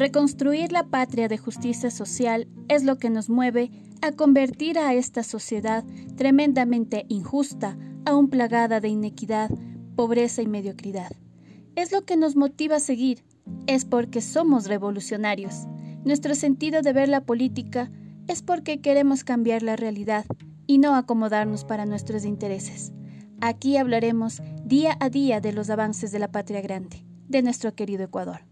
Reconstruir la patria de justicia social es lo que nos mueve a convertir a esta sociedad tremendamente injusta, aún plagada de inequidad, pobreza y mediocridad. Es lo que nos motiva a seguir, es porque somos revolucionarios. Nuestro sentido de ver la política es porque queremos cambiar la realidad y no acomodarnos para nuestros intereses. Aquí hablaremos día a día de los avances de la patria grande, de nuestro querido Ecuador.